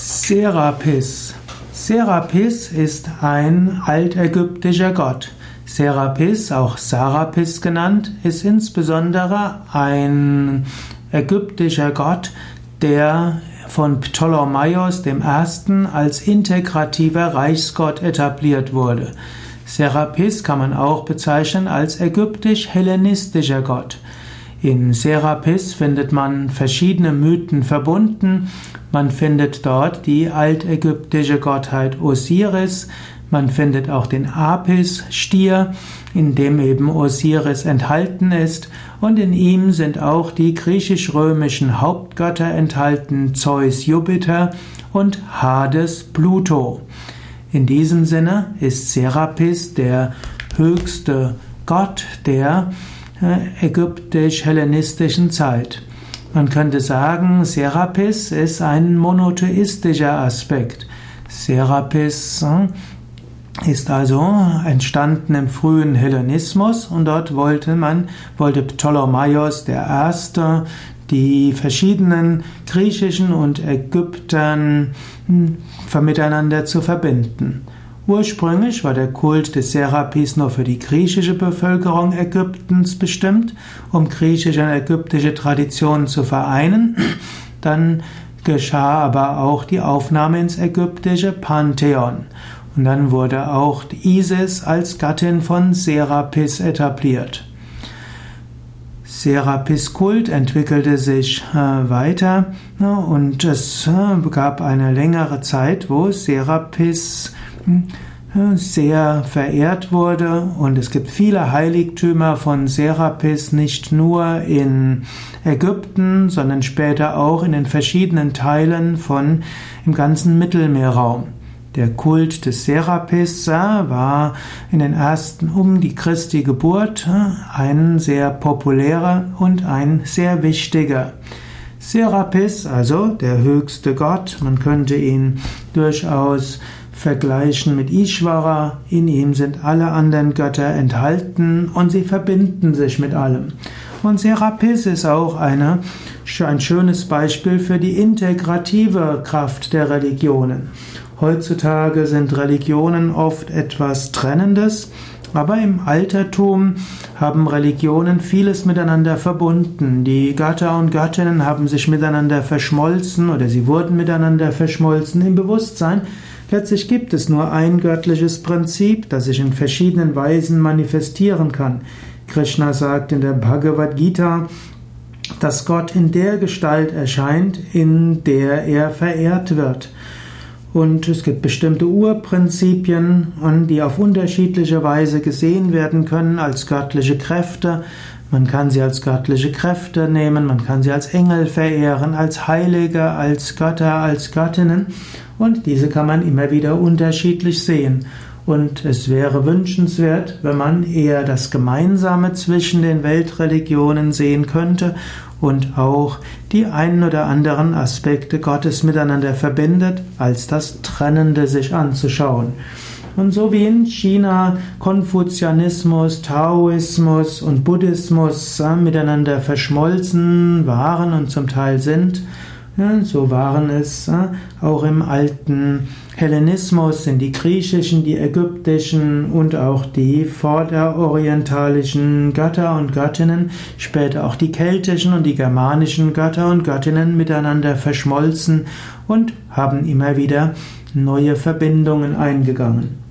Serapis. Serapis ist ein altägyptischer Gott. Serapis, auch Sarapis genannt, ist insbesondere ein ägyptischer Gott, der von Ptolemaios I. als integrativer Reichsgott etabliert wurde. Serapis kann man auch bezeichnen als ägyptisch-hellenistischer Gott. In Serapis findet man verschiedene Mythen verbunden. Man findet dort die altägyptische Gottheit Osiris. Man findet auch den Apis, Stier, in dem eben Osiris enthalten ist. Und in ihm sind auch die griechisch-römischen Hauptgötter enthalten, Zeus, Jupiter und Hades, Pluto. In diesem Sinne ist Serapis der höchste Gott der ägyptisch-hellenistischen Zeit. Man könnte sagen, Serapis ist ein monotheistischer Aspekt. Serapis äh, ist also entstanden im frühen Hellenismus und dort wollte man, wollte Ptolemaios der Erste die verschiedenen griechischen und Ägyptern hm, miteinander zu verbinden. Ursprünglich war der Kult des Serapis nur für die griechische Bevölkerung Ägyptens bestimmt, um griechische und ägyptische Traditionen zu vereinen. Dann geschah aber auch die Aufnahme ins ägyptische Pantheon. Und dann wurde auch Isis als Gattin von Serapis etabliert. Serapis-Kult entwickelte sich äh, weiter ja, und es äh, gab eine längere Zeit, wo Serapis sehr verehrt wurde und es gibt viele Heiligtümer von Serapis nicht nur in Ägypten, sondern später auch in den verschiedenen Teilen von im ganzen Mittelmeerraum. Der Kult des Serapis war in den ersten um die Christi Geburt ein sehr populärer und ein sehr wichtiger. Serapis, also der höchste Gott, man könnte ihn durchaus vergleichen mit Ishvara. In ihm sind alle anderen Götter enthalten und sie verbinden sich mit allem. Und Serapis ist auch eine, ein schönes Beispiel für die integrative Kraft der Religionen. Heutzutage sind Religionen oft etwas Trennendes, aber im Altertum haben Religionen vieles miteinander verbunden. Die Götter und Göttinnen haben sich miteinander verschmolzen oder sie wurden miteinander verschmolzen im Bewusstsein, Letztlich gibt es nur ein göttliches Prinzip, das sich in verschiedenen Weisen manifestieren kann. Krishna sagt in der Bhagavad Gita, dass Gott in der Gestalt erscheint, in der er verehrt wird. Und es gibt bestimmte Urprinzipien, die auf unterschiedliche Weise gesehen werden können als göttliche Kräfte. Man kann sie als göttliche Kräfte nehmen, man kann sie als Engel verehren, als Heilige, als Götter, als Göttinnen. Und diese kann man immer wieder unterschiedlich sehen. Und es wäre wünschenswert, wenn man eher das Gemeinsame zwischen den Weltreligionen sehen könnte und auch die einen oder anderen Aspekte Gottes miteinander verbindet, als das Trennende sich anzuschauen. Und so wie in China Konfuzianismus, Taoismus und Buddhismus miteinander verschmolzen waren und zum Teil sind, so waren es äh, auch im alten Hellenismus, sind die griechischen, die ägyptischen und auch die vorderorientalischen Götter und Göttinnen, später auch die keltischen und die germanischen Götter und Göttinnen miteinander verschmolzen und haben immer wieder neue Verbindungen eingegangen.